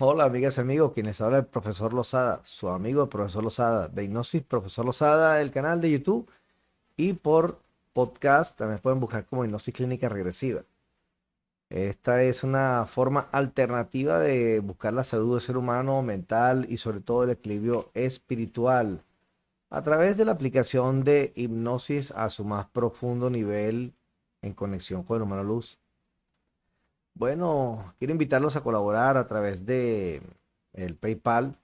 Hola, amigas y amigos, quienes habla el profesor Lozada, su amigo el profesor Lozada, de Hipnosis Profesor Lozada, el canal de YouTube y por podcast también pueden buscar como Hipnosis Clínica Regresiva. Esta es una forma alternativa de buscar la salud del ser humano, mental y sobre todo el equilibrio espiritual a través de la aplicación de hipnosis a su más profundo nivel en conexión con el humano luz. Bueno, quiero invitarlos a colaborar a través de el PayPal,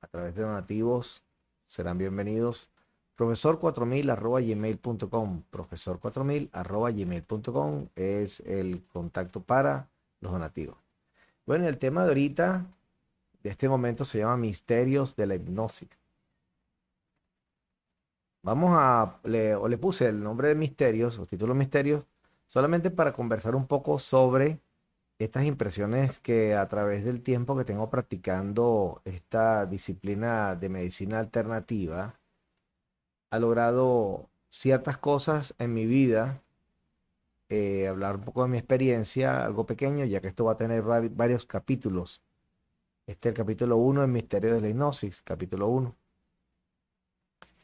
a través de donativos, serán bienvenidos. Profesor4000 arroba gmail.com. Profesor4000 arroba gmail.com es el contacto para los donativos. Bueno, el tema de ahorita, de este momento, se llama Misterios de la Hipnosis. Vamos a, le, o le puse el nombre de Misterios, o título Misterios, solamente para conversar un poco sobre estas impresiones que a través del tiempo que tengo practicando esta disciplina de medicina alternativa, ha logrado ciertas cosas en mi vida, eh, hablar un poco de mi experiencia, algo pequeño, ya que esto va a tener varios capítulos. Este es el capítulo 1 en Misterio de la Hipnosis, capítulo 1.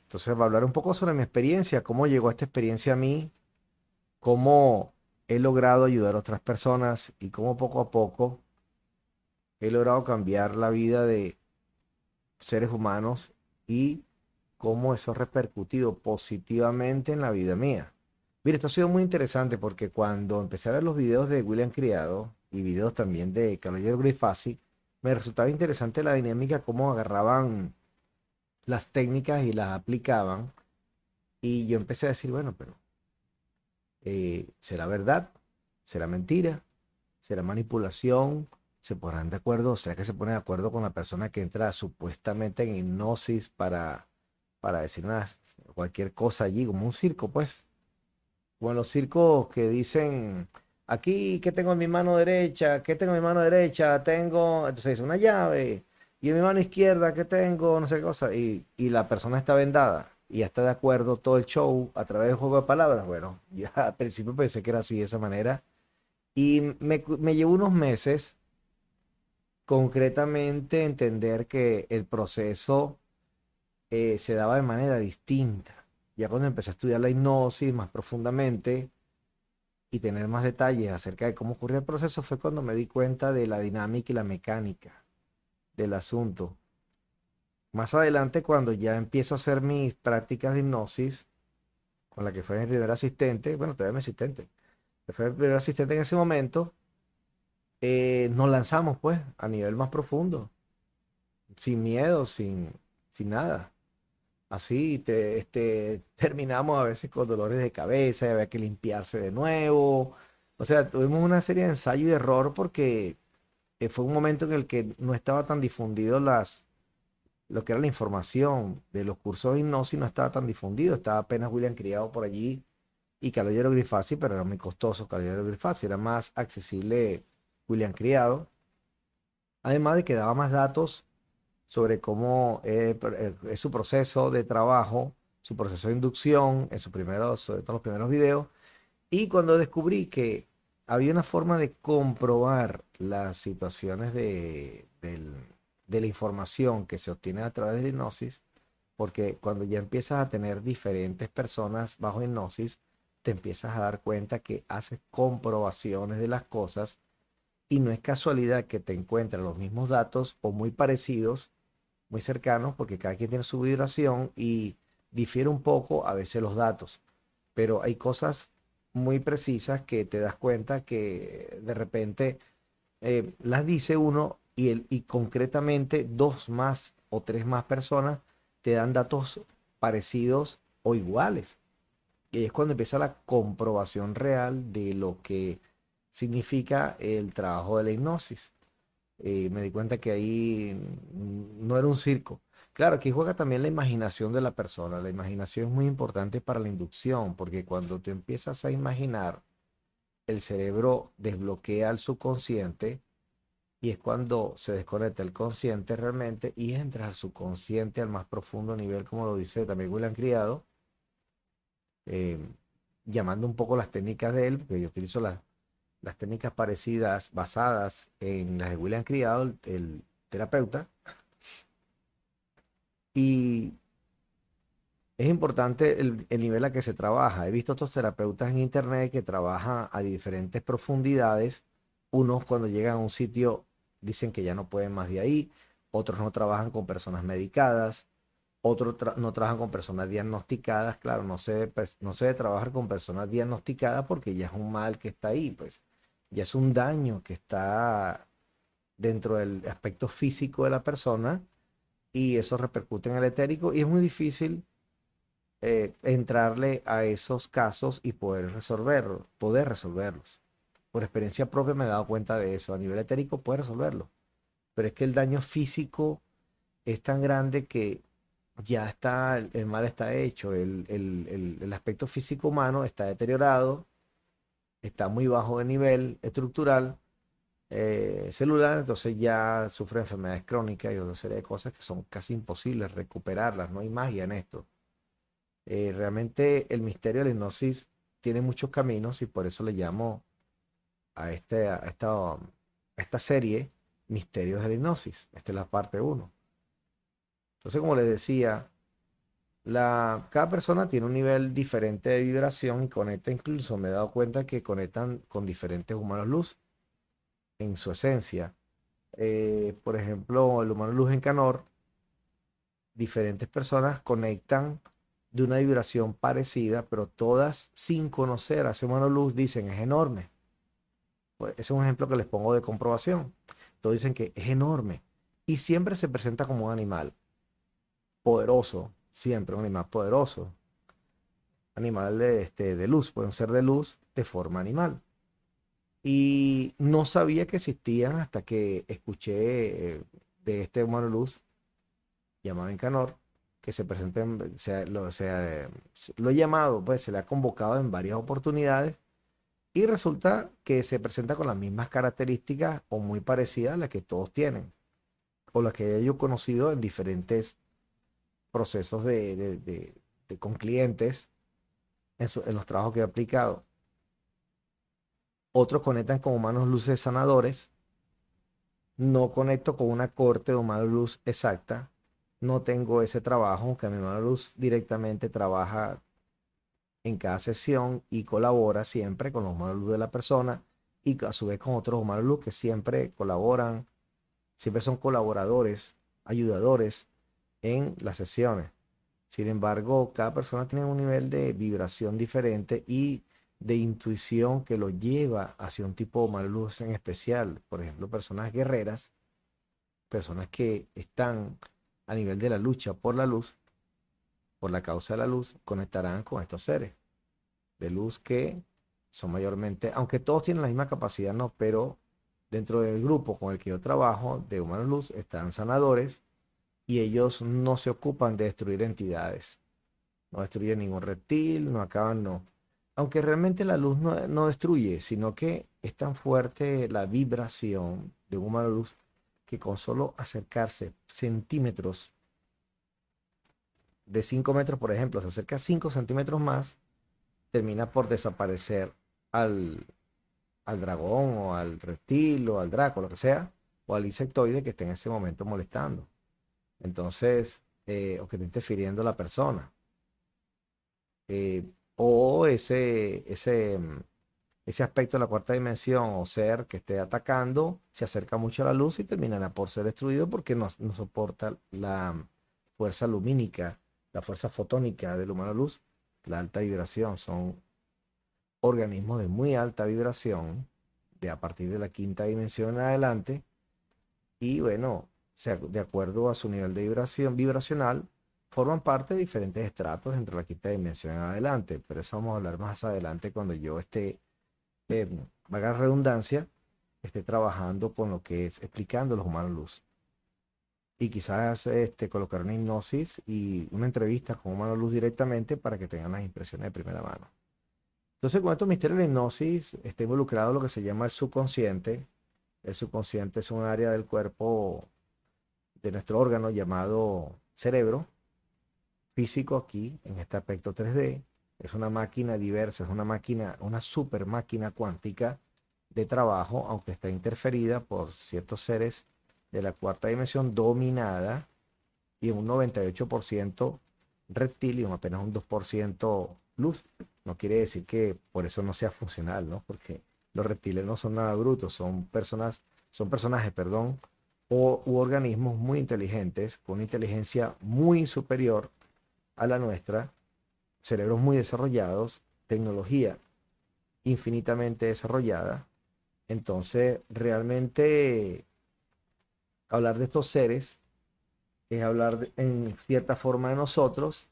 Entonces va a hablar un poco sobre mi experiencia, cómo llegó esta experiencia a mí, cómo he logrado ayudar a otras personas y cómo poco a poco he logrado cambiar la vida de seres humanos y cómo eso ha repercutido positivamente en la vida mía. Mira, esto ha sido muy interesante porque cuando empecé a ver los videos de William Criado y videos también de Caballero Grifasi, me resultaba interesante la dinámica, cómo agarraban las técnicas y las aplicaban. Y yo empecé a decir, bueno, pero eh, ¿será verdad? ¿Será mentira? ¿Será manipulación? ¿Se pondrán de acuerdo? ¿Será que se pone de acuerdo con la persona que entra supuestamente en hipnosis para, para decir una, cualquier cosa allí, como un circo, pues? Como los circos que dicen, aquí, ¿qué tengo en mi mano derecha? ¿Qué tengo en mi mano derecha? Tengo, entonces dice, una llave. Y en mi mano izquierda, ¿qué tengo? No sé qué cosa. Y, y la persona está vendada y ya está de acuerdo todo el show a través del juego de palabras. Bueno, ya al principio pensé que era así, de esa manera. Y me, me llevó unos meses concretamente entender que el proceso eh, se daba de manera distinta. Ya cuando empecé a estudiar la hipnosis más profundamente y tener más detalles acerca de cómo ocurría el proceso, fue cuando me di cuenta de la dinámica y la mecánica del asunto. Más adelante, cuando ya empiezo a hacer mis prácticas de hipnosis, con la que fue mi primer asistente, bueno, todavía mi asistente, que fue mi primer asistente en ese momento, eh, nos lanzamos pues a nivel más profundo, sin miedo, sin, sin nada. Así te, este, terminamos a veces con dolores de cabeza, había que limpiarse de nuevo. O sea, tuvimos una serie de ensayo y error porque eh, fue un momento en el que no estaba tan difundido las, lo que era la información de los cursos de hipnosis no estaba tan difundido, estaba apenas William Criado por allí y Caballero Grifasi, pero era muy costoso Caballero Grifasi, era más accesible William Criado, además de que daba más datos sobre cómo eh, eh, es su proceso de trabajo, su proceso de inducción, en sus primeros, sobre todo los primeros videos, y cuando descubrí que había una forma de comprobar las situaciones de, del, de la información que se obtiene a través de hipnosis, porque cuando ya empiezas a tener diferentes personas bajo hipnosis, te empiezas a dar cuenta que haces comprobaciones de las cosas y no es casualidad que te encuentren los mismos datos o muy parecidos, muy cercanos, porque cada quien tiene su vibración y difiere un poco a veces los datos, pero hay cosas muy precisas que te das cuenta que de repente eh, las dice uno y, el, y concretamente dos más o tres más personas te dan datos parecidos o iguales. Y es cuando empieza la comprobación real de lo que significa el trabajo de la hipnosis. Eh, me di cuenta que ahí no era un circo. Claro, aquí juega también la imaginación de la persona. La imaginación es muy importante para la inducción, porque cuando tú empiezas a imaginar, el cerebro desbloquea el subconsciente y es cuando se desconecta el consciente realmente y entra al subconsciente al más profundo nivel, como lo dice también William Criado, eh, llamando un poco las técnicas de él, porque yo utilizo las, las técnicas parecidas basadas en las de William Criado, el, el terapeuta. Y es importante el, nivel a que se trabaja. He visto otros terapeutas en internet que trabajan a diferentes profundidades. Unos cuando llegan a un sitio dicen que ya no pueden más de ahí. Otros no trabajan con personas medicadas. Otros no trabajan con personas diagnosticadas. Claro, no se, no se debe trabajar con personas diagnosticadas porque ya es un mal que está ahí. Pues ya es un daño que está dentro del aspecto físico de la persona y eso repercute en el etérico y es muy difícil eh, entrarle a esos casos y poder resolverlos, poder resolverlos. Por experiencia propia me he dado cuenta de eso. A nivel etérico puede resolverlo. Pero es que el daño físico es tan grande que ya está, el mal está hecho, el, el aspecto físico humano está deteriorado, está muy bajo de nivel estructural, eh, celular, entonces ya sufre enfermedades crónicas y otra serie de cosas que son casi imposibles recuperarlas, no hay magia en esto. Eh, realmente el misterio de la hipnosis tiene muchos caminos y por eso le llamo a, este, a, esta, esta serie Misterios de la Hipnosis. Esta es la parte 1. Entonces, como les decía, la, cada persona tiene un nivel diferente de vibración y conecta incluso, me he dado cuenta que conectan con diferentes humanos luz en su esencia. Eh, por ejemplo, el humano luz en Canor, diferentes personas conectan de una vibración parecida, pero todas sin conocer a ese humano luz dicen es enorme. Pues ese es un ejemplo que les pongo de comprobación. Todos dicen que es enorme y siempre se presenta como un animal poderoso, siempre un animal poderoso. Animal de, este, de luz, pueden ser de luz de forma animal. Y no sabía que existían hasta que escuché eh, de este humano luz llamado Encanor que se presenten, se, lo, lo he llamado, pues se le ha convocado en varias oportunidades y resulta que se presenta con las mismas características o muy parecidas a las que todos tienen o las que yo he conocido en diferentes procesos de, con clientes en, los trabajos que he aplicado. Otros conectan con humanos luces sanadores. No conecto con una corte de humanos luz exacta no tengo ese trabajo, aunque mi hermano Luz directamente trabaja en cada sesión y colabora siempre con los humanos de la persona y a su vez con otros humanos luz que siempre colaboran, siempre son colaboradores, ayudadores en las sesiones. Sin embargo, cada persona tiene un nivel de vibración diferente y de intuición que lo lleva hacia un tipo de humano luz en especial. Por ejemplo, personas guerreras, personas que están a nivel de la lucha por la luz, por la causa de la luz, conectarán con estos seres de luz que son mayormente, aunque todos tienen la misma capacidad, no, pero dentro del grupo con el que yo trabajo de humanos luz están sanadores y ellos no se ocupan de destruir entidades. No destruyen ningún reptil, no acaban, no. Aunque realmente la luz no, no destruye, sino que es tan fuerte la vibración de humano luz que con solo acercarse centímetros de 5 metros, por ejemplo, se acerca 5 centímetros más, termina por desaparecer al, al dragón o al reptil o al draco, lo que sea, o al insectoide que esté en ese momento molestando. Entonces, eh, o que esté interfiriendo la persona. Eh, o ese, ese, ese aspecto de la cuarta dimensión o ser que esté atacando se acerca mucho a la luz y terminará por ser destruido porque no, soporta la fuerza lumínica, la fuerza fotónica del humano luz, la alta vibración. Son organismos de muy alta vibración, de a partir de la quinta dimensión en adelante, y bueno, de acuerdo a su nivel de vibración vibracional, forman parte de diferentes estratos entre la quinta dimensión en adelante, pero eso vamos a hablar más adelante cuando yo esté eh, vaga redundancia, esté trabajando con lo que es explicando los humanos luz. Y quizás este, colocar una hipnosis y una entrevista con humanos luz directamente para que tengan las impresiones de primera mano. Entonces, con estos misterios de la hipnosis está involucrado lo que se llama el subconsciente. El subconsciente es un área del cuerpo de nuestro órgano llamado cerebro, físico aquí, en este aspecto 3D, es una máquina diversa, es una máquina, una super máquina cuántica de trabajo, aunque está interferida por ciertos seres de la cuarta dimensión dominada y un 98% reptil y un apenas un 2% luz. No quiere decir que por eso no sea funcional, ¿no? Porque los reptiles no son nada brutos, son personas, son personajes, perdón, o u organismos muy inteligentes, con una inteligencia muy superior a la nuestra, cerebros muy desarrollados, tecnología infinitamente desarrollada. Entonces, realmente hablar de estos seres es hablar en cierta forma de nosotros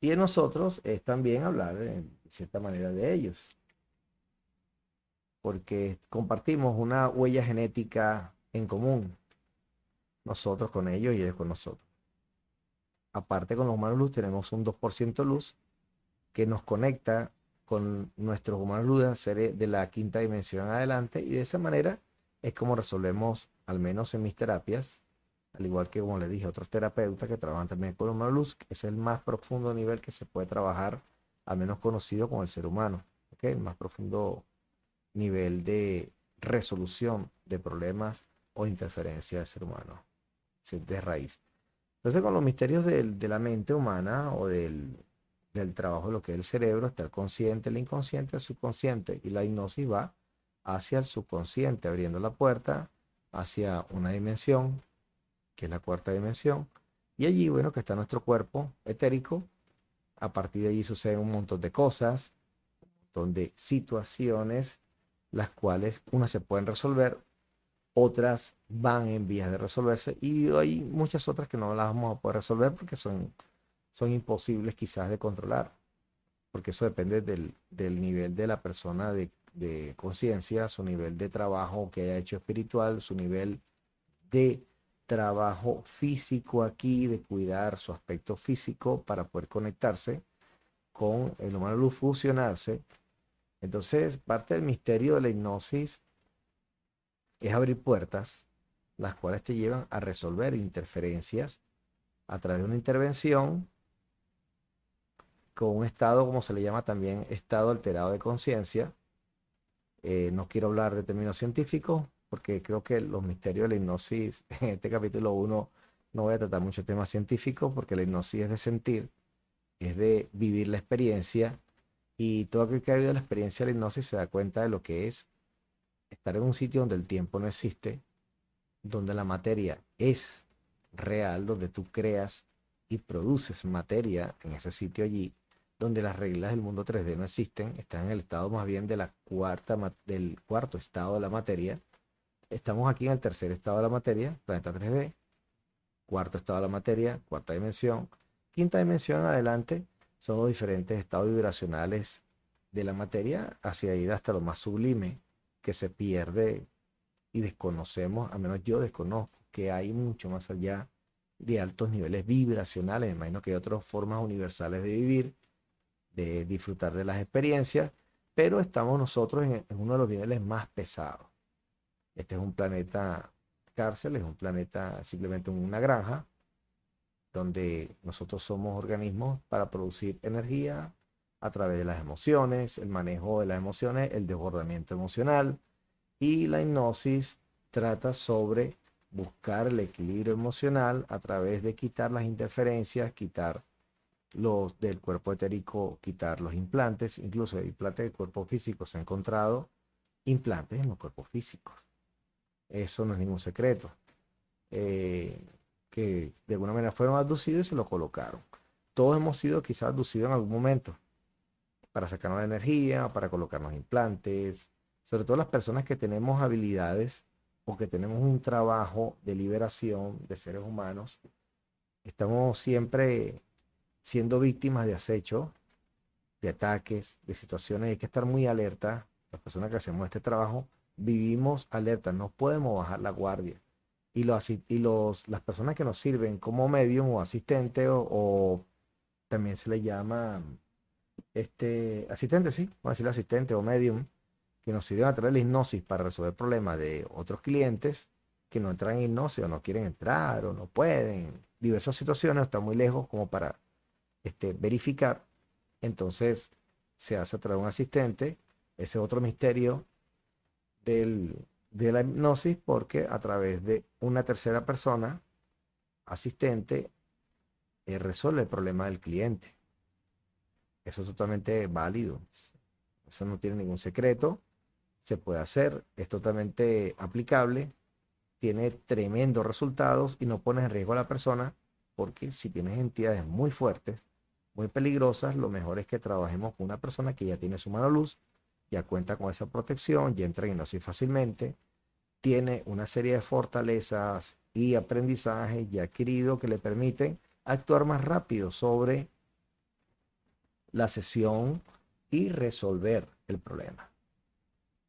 y de nosotros es también hablar de cierta manera de ellos. Porque compartimos una huella genética en común. Nosotros con ellos y ellos con nosotros. Aparte con los humanos luz tenemos un 2% luz que nos conecta con nuestros humanos luz de la quinta dimensión adelante y de esa manera es como resolvemos, al menos en mis terapias, al igual que como les dije, otros terapeutas que trabajan también con humano luz, que es el más profundo nivel que se puede trabajar, al menos conocido con el ser humano, el más profundo nivel de resolución de problemas o interferencia del ser humano, de raíz. Entonces, con los misterios de la mente humana o del, del trabajo de lo que es el cerebro, está el consciente, el inconsciente, el subconsciente, y la hipnosis va hacia el subconsciente, abriendo la puerta hacia una dimensión que es la cuarta dimensión. Y allí, bueno, que está nuestro cuerpo etérico. A partir de allí suceden un montón de cosas, un montón de situaciones, las cuales unas se pueden resolver, otras van en vías de resolverse y hay muchas otras que no las vamos a poder resolver porque son, son imposibles quizás de controlar, porque eso depende del, del nivel de la persona de, de conciencia, su nivel de trabajo que haya hecho espiritual, su nivel de trabajo físico aquí, de cuidar su aspecto físico para poder conectarse con el humano luz, fusionarse. Entonces, parte del misterio de la hipnosis es abrir puertas, las cuales te llevan a resolver interferencias a través de una intervención con un estado, como se le llama también, estado alterado de conciencia. Eh, no quiero hablar de términos científicos, porque creo que los misterios de la hipnosis, en este capítulo 1 no voy a tratar mucho temas científicos, porque la hipnosis es de sentir, es de vivir la experiencia, y todo aquel que ha vivido la experiencia de la hipnosis se da cuenta de lo que es estar en un sitio donde el tiempo no existe, donde la materia es real, donde tú creas y produces materia en ese sitio allí, donde las reglas del mundo 3D no existen, están en el estado más bien de la cuarta, del cuarto estado de la materia, Estamos aquí en el tercer estado de la materia, planeta 3D. Cuarto estado de la materia, cuarta dimensión. Quinta dimensión adelante son los diferentes estados vibracionales de la materia hacia ir hasta lo más sublime que se pierde y desconocemos, al menos yo desconozco, que hay mucho más allá de altos niveles vibracionales. Imagino que hay otras formas universales de vivir, de disfrutar de las experiencias, pero estamos nosotros en, uno de los niveles más pesados. Este es un planeta cárcel, es un planeta simplemente una granja, donde nosotros somos organismos para producir energía a través de las emociones, el manejo de las emociones, el desbordamiento emocional y la hipnosis trata sobre buscar el equilibrio emocional a través de quitar las interferencias, quitar los del cuerpo etérico, quitar los implantes, incluso el implante del cuerpo físico se ha encontrado implantes en los cuerpos físicos. Eso no es ningún secreto. Eh, que de alguna manera fueron abducidos y se lo colocaron. Todos hemos sido quizás abducidos en algún momento para sacarnos la energía, para colocarnos implantes, sobre todo las personas que tenemos habilidades o que tenemos un trabajo de liberación de seres humanos, estamos siempre siendo víctimas de acecho, de ataques, de situaciones, hay que estar muy alerta, las personas que hacemos este trabajo, vivimos alerta, no podemos bajar la guardia. Y, los, y los, las personas que nos sirven como medium o asistente o, también se le llama este, asistente, sí, vamos a decir asistente o medium, que nos sirven a través de la hipnosis para resolver problemas de otros clientes que no entran en hipnosis o no quieren entrar o no pueden, diversas situaciones, están muy lejos como para este, verificar. Entonces se hace a través de un asistente, ese otro misterio del, de la hipnosis porque a través de una tercera persona asistente eh, resuelve el problema del cliente. Eso es totalmente válido. Eso no tiene ningún secreto. Se puede hacer. Es totalmente aplicable. Tiene tremendos resultados y no pones en riesgo a la persona porque si tienes entidades muy fuertes, muy peligrosas, lo mejor es que trabajemos con una persona que ya tiene su mano luz, ya cuenta con esa protección, ya entra en hipnosis fácilmente, tiene una serie de fortalezas y aprendizajes ya adquirido que le permiten actuar más rápido sobre la sesión y resolver el problema.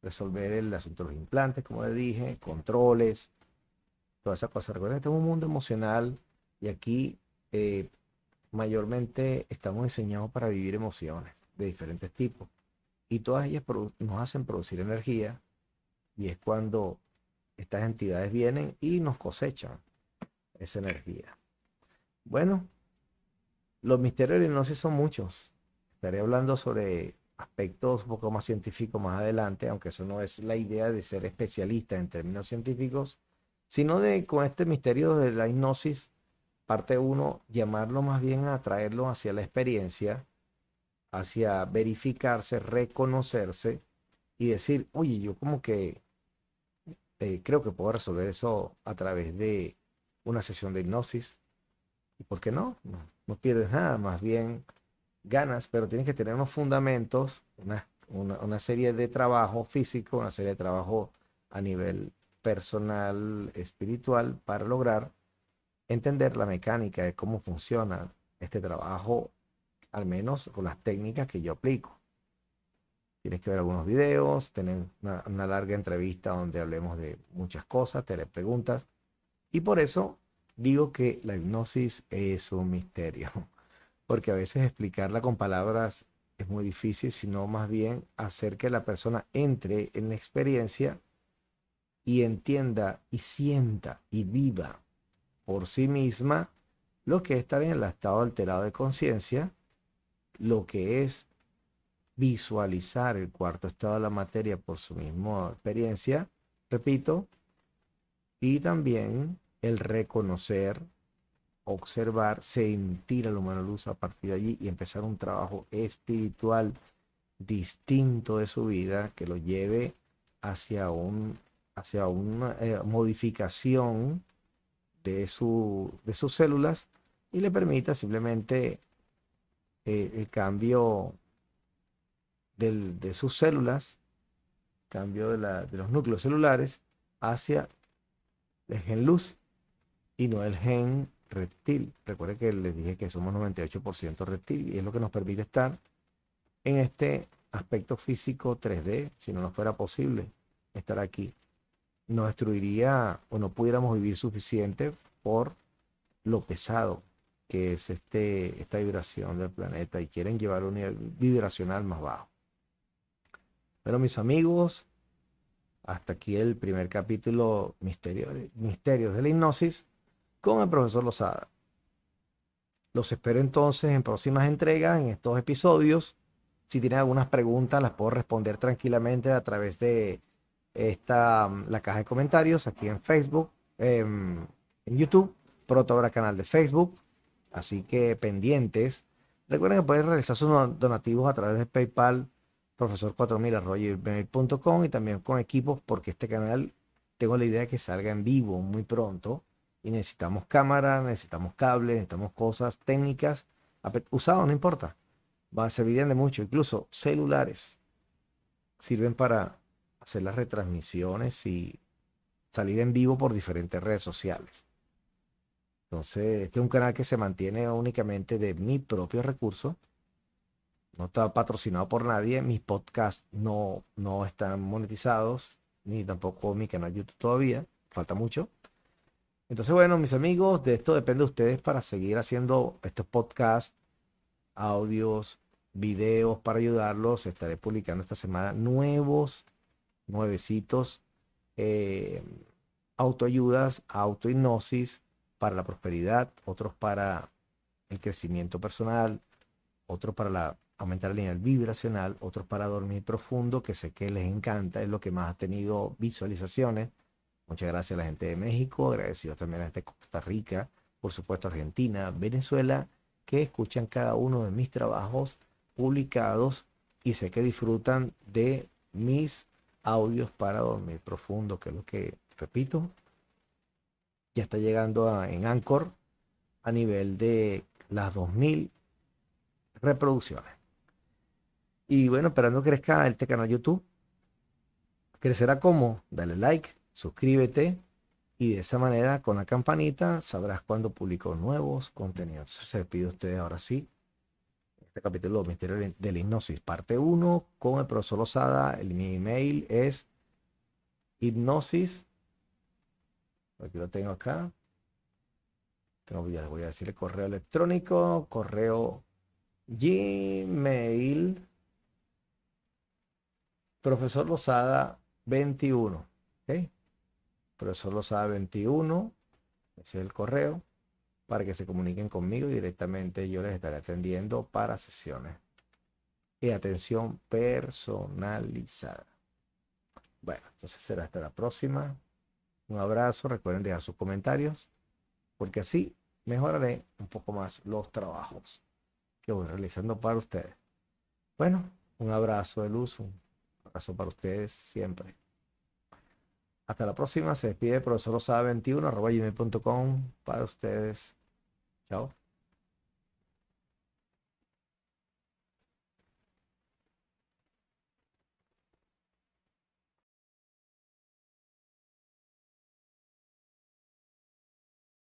Resolver el asunto de los implantes, como le dije, controles, toda esa cosa. Recuerden que es un mundo emocional y aquí eh, mayormente estamos enseñados para vivir emociones de diferentes tipos. Y todas ellas nos hacen producir energía y es cuando estas entidades vienen y nos cosechan esa energía. Bueno, los misterios de la hipnosis son muchos. Estaré hablando sobre aspectos un poco más científicos más adelante, aunque eso no es la idea de ser especialista en términos científicos, sino de con este misterio de la hipnosis, parte uno, llamarlo más bien a traerlo hacia la experiencia, hacia verificarse, reconocerse y decir, oye, yo como que eh, creo que puedo resolver eso a través de una sesión de hipnosis. ¿Y por qué no? No, pierdes nada, más bien ganas, pero tienes que tener unos fundamentos, una, una, serie de trabajo físico, una serie de trabajo a nivel personal, espiritual, para lograr entender la mecánica de cómo funciona este trabajo, al menos con las técnicas que yo aplico. Tienes que ver algunos videos, tener una, larga entrevista donde hablemos de muchas cosas, te le preguntas. Y por eso digo que la hipnosis es un misterio, porque a veces explicarla con palabras es muy difícil, sino más bien hacer que la persona entre en la experiencia y entienda y sienta y viva por sí misma lo que es estar en el estado alterado de conciencia, lo que es visualizar el cuarto estado de la materia por su misma experiencia, repito, y también el reconocer, observar, sentir la humano luz a partir de allí y empezar un trabajo espiritual distinto de su vida que lo lleve hacia, un, hacia una eh, modificación de, su, de sus células y le permita simplemente eh, el cambio de sus células, cambio de, la, de los núcleos celulares, hacia el gen luz y no el gen reptil. Recuerde que les dije que somos 98% reptil y es lo que nos permite estar en este aspecto físico 3D. Si no nos fuera posible estar aquí, nos destruiría o no pudiéramos vivir suficiente por lo pesado que es este, esta vibración del planeta y quieren llevar un nivel vibracional más bajo. Pero mis amigos, hasta aquí el primer capítulo Misterios de la Hipnosis con el profesor Lozada. Los espero entonces en próximas entregas, en estos episodios. Si tienen algunas preguntas, las puedo responder tranquilamente a través de esta, la caja de comentarios aquí en Facebook, em, en YouTube. Pronto habrá canal de Facebook, así que pendientes. Recuerden que pueden realizar sus donativos a través de PayPal profesor 4000 y también con equipos porque este canal tengo la idea de que salga en vivo muy pronto y necesitamos cámara, necesitamos cables, necesitamos cosas técnicas usados, no importa. Va, servirían de mucho, incluso celulares sirven para hacer las retransmisiones y salir en vivo por diferentes redes sociales. Entonces, este es un canal que se mantiene únicamente de mi propio recurso no está patrocinado por nadie, mis podcasts no, no están monetizados, ni tampoco mi canal YouTube todavía, falta mucho. Entonces, bueno, mis amigos, de esto depende de ustedes para seguir haciendo estos podcasts, audios, videos para ayudarlos. Estaré publicando esta semana nuevos, nuevecitos, eh, autoayudas, autohipnosis para la prosperidad, otros para el crecimiento personal, otros para la aumentar el nivel vibracional, otros para dormir profundo, que sé que les encanta, es lo que más ha tenido visualizaciones. Muchas gracias a la gente de México, agradecidos también a la gente de Costa Rica, por supuesto Argentina, Venezuela, que escuchan cada uno de mis trabajos publicados y sé que disfrutan de mis audios para dormir profundo, que es lo que, repito, ya está llegando en Anchor a nivel de las 2000 reproducciones. Y bueno, esperando que crezca este canal YouTube. Crecerá como, dale like, suscríbete y de esa manera con la campanita sabrás cuando publico nuevos contenidos. Se despide ustedes ahora sí. Este capítulo Misterio de la Hipnosis, parte 1 con el profesor Lozada. El, mi email es hipnosis. Aquí lo tengo acá. Tengo, ya voy a decir el correo electrónico, correo Gmail, profesor Lozada 21. ¿okay? Profesor Lozada 21, ese es el correo, para que se comuniquen conmigo y directamente yo les estaré atendiendo para sesiones y atención personalizada. Bueno, entonces será hasta la próxima. Un abrazo, recuerden dejar sus comentarios, porque así mejoraré un poco más los trabajos que voy realizando para ustedes. Bueno, un abrazo de luz, un abrazo para ustedes siempre. Hasta la próxima, se despide el profesor Osada21 arroba gmail.com para ustedes. No.